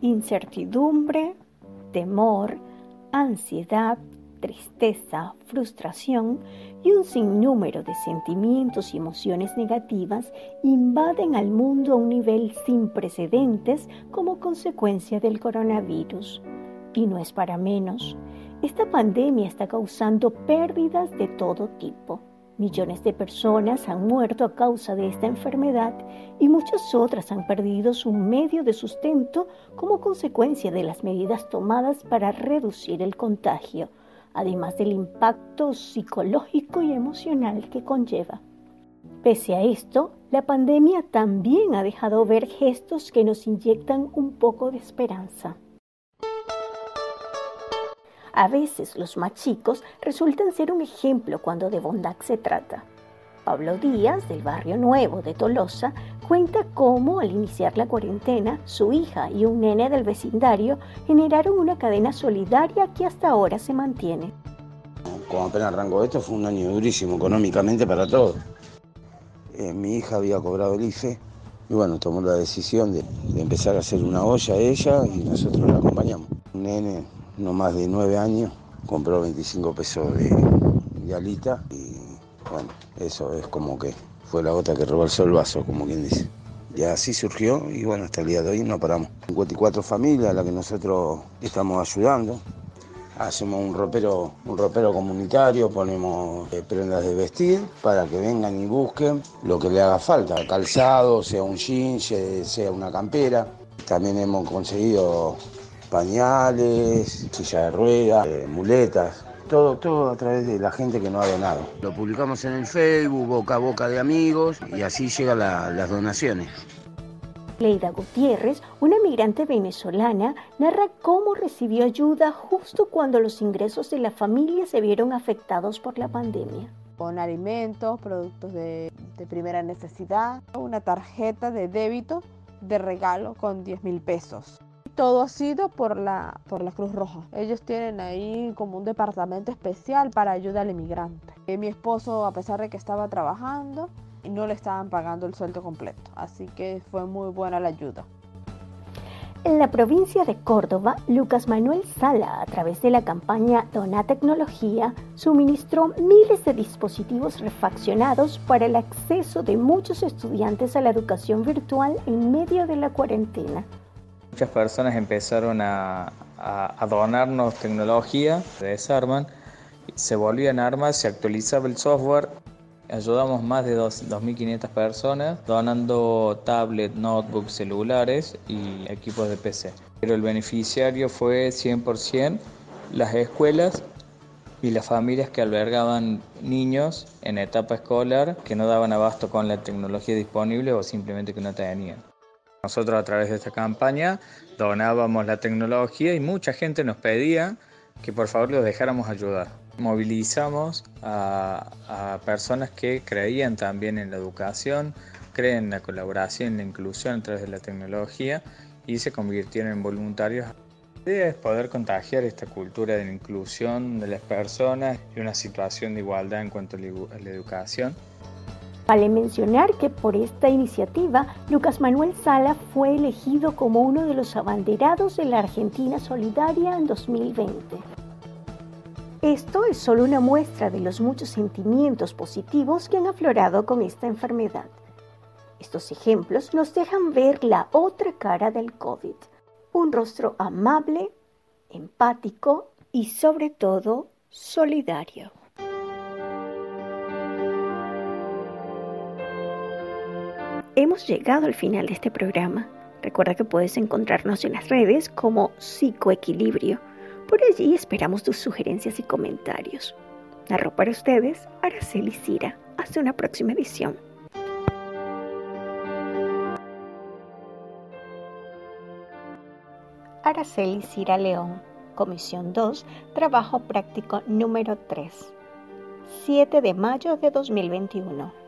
incertidumbre, temor, ansiedad, tristeza, frustración y un sinnúmero de sentimientos y emociones negativas invaden al mundo a un nivel sin precedentes como consecuencia del coronavirus. Y no es para menos. Esta pandemia está causando pérdidas de todo tipo. Millones de personas han muerto a causa de esta enfermedad y muchas otras han perdido su medio de sustento como consecuencia de las medidas tomadas para reducir el contagio además del impacto psicológico y emocional que conlleva. Pese a esto, la pandemia también ha dejado ver gestos que nos inyectan un poco de esperanza. A veces los más chicos resultan ser un ejemplo cuando de bondad se trata. Pablo Díaz, del barrio nuevo de Tolosa, cuenta cómo al iniciar la cuarentena, su hija y un nene del vecindario generaron una cadena solidaria que hasta ahora se mantiene. Como apenas arrancó esto, fue un año durísimo económicamente para todos. Eh, mi hija había cobrado el IFE y bueno, tomó la decisión de, empezar a hacer una olla ella y nosotros la acompañamos. Un nene, no más de nueve años, compró 25 pesos de, de alita y bueno, eso es como que fue la gota que rebalsó el vaso, como quien dice. Y así surgió y bueno, hasta el día de hoy no paramos. 54 familias a las que nosotros estamos ayudando. Hacemos un ropero, un ropero comunitario, ponemos eh, prendas de vestir para que vengan y busquen lo que le haga falta, calzado, sea un jean, sea una campera. También hemos conseguido pañales, silla de ruedas, eh, muletas, todo, todo a través de la gente que no ha donado. Lo publicamos en el Facebook, boca a boca de amigos, y así llegan las donaciones. Leida Gutiérrez, una migrante venezolana, narra cómo recibió ayuda justo cuando los ingresos de la familia se vieron afectados por la pandemia. Con alimentos, productos de, de primera necesidad, una tarjeta de débito de regalo con 10 mil pesos todo ha sido por la, por la Cruz Roja. Ellos tienen ahí como un departamento especial para ayuda al inmigrante. Y mi esposo, a pesar de que estaba trabajando, no le estaban pagando el sueldo completo. Así que fue muy buena la ayuda. En la provincia de Córdoba, Lucas Manuel Sala, a través de la campaña Dona Tecnología, suministró miles de dispositivos refaccionados para el acceso de muchos estudiantes a la educación virtual en medio de la cuarentena. Muchas personas empezaron a, donarnos tecnología, se desarman, se volvían armas, se actualizaba el software. Ayudamos más de 2.500 personas donando tablets, notebooks, celulares y equipos de PC. Pero el beneficiario fue 100% las escuelas y las familias que albergaban niños en etapa escolar que no daban abasto con la tecnología disponible o simplemente que no tenían. Nosotros a través de esta campaña donábamos la tecnología y mucha gente nos pedía que por favor los dejáramos ayudar. Movilizamos a, personas que creían también en la educación, creen en la colaboración, en la inclusión a través de la tecnología y se convirtieron en voluntarios. La idea es poder contagiar esta cultura de la inclusión de las personas y una situación de igualdad en cuanto a la educación. Vale mencionar que por esta iniciativa, Lucas Manuel Sala fue elegido como uno de los abanderados de la Argentina Solidaria en 2020. Esto es solo una muestra de los muchos sentimientos positivos que han aflorado con esta enfermedad. Estos ejemplos nos dejan ver la otra cara del COVID, un rostro amable, empático y sobre todo solidario. Hemos llegado al final de este programa. Recuerda que puedes encontrarnos en las redes como Psicoequilibrio. Por allí esperamos tus sugerencias y comentarios. Narro para ustedes Araceli Cira. Hasta una próxima edición. Araceli Cira León, Comisión 2, Trabajo Práctico número 3. 7 de mayo de 2021.